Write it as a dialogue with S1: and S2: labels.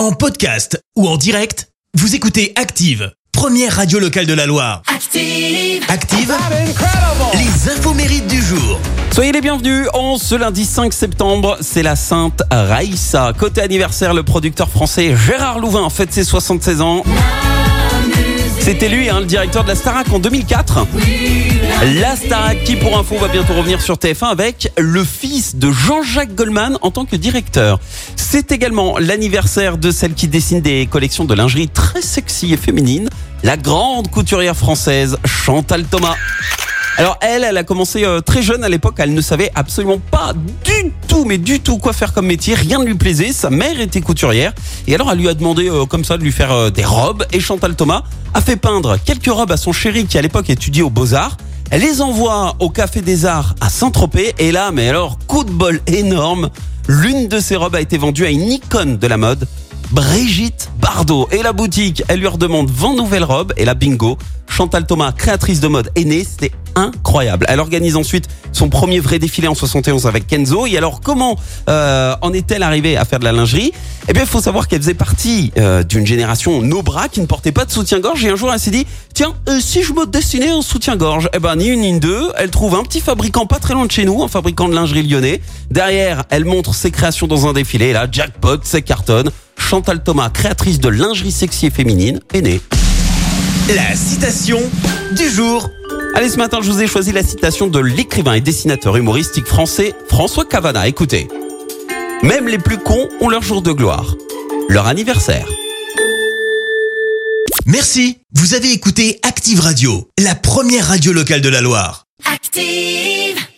S1: En podcast ou en direct, vous écoutez Active, première radio locale de la Loire.
S2: Active.
S1: Active, les infos mérites du jour.
S3: Soyez les bienvenus. En ce lundi 5 septembre, c'est la Sainte Raïssa. Côté anniversaire, le producteur français Gérard Louvain fête ses 76 ans. C'était lui, hein, le directeur de la Starac en 2004. La Starac qui, pour info, va bientôt revenir sur TF1 avec le fils de Jean-Jacques Goldman en tant que directeur. C'est également l'anniversaire de celle qui dessine des collections de lingerie très sexy et féminine, la grande couturière française Chantal Thomas. Alors elle, elle a commencé euh, très jeune à l'époque, elle ne savait absolument pas du mais du tout quoi faire comme métier, rien ne lui plaisait, sa mère était couturière, et alors elle lui a demandé euh, comme ça de lui faire euh, des robes, et Chantal Thomas a fait peindre quelques robes à son chéri qui à l'époque étudiait aux Beaux-Arts, elle les envoie au Café des Arts à Saint-Tropez, et là, mais alors, coup de bol énorme, l'une de ces robes a été vendue à une icône de la mode, Brigitte Bardot. Et la boutique, elle lui redemande 20 nouvelles robes. Et la bingo, Chantal Thomas, créatrice de mode, est née. C'était incroyable. Elle organise ensuite son premier vrai défilé en 71 avec Kenzo. Et alors, comment euh, en est-elle arrivée à faire de la lingerie? Eh bien, il faut savoir qu'elle faisait partie euh, d'une génération no bras qui ne portait pas de soutien-gorge. Et un jour, elle s'est dit, tiens, euh, si je me dessinais un soutien-gorge? Eh ben, ni une ni deux. Elle trouve un petit fabricant pas très loin de chez nous, un fabricant de lingerie lyonnais. Derrière, elle montre ses créations dans un défilé. Et là, jackpot, c'est cartonne. Chantal Thomas, créatrice de lingerie sexy et féminine, est née.
S1: La citation du jour.
S3: Allez, ce matin, je vous ai choisi la citation de l'écrivain et dessinateur humoristique français François Cavana. Écoutez. Même les plus cons ont leur jour de gloire. Leur anniversaire.
S1: Merci. Vous avez écouté Active Radio, la première radio locale de la Loire.
S2: Active.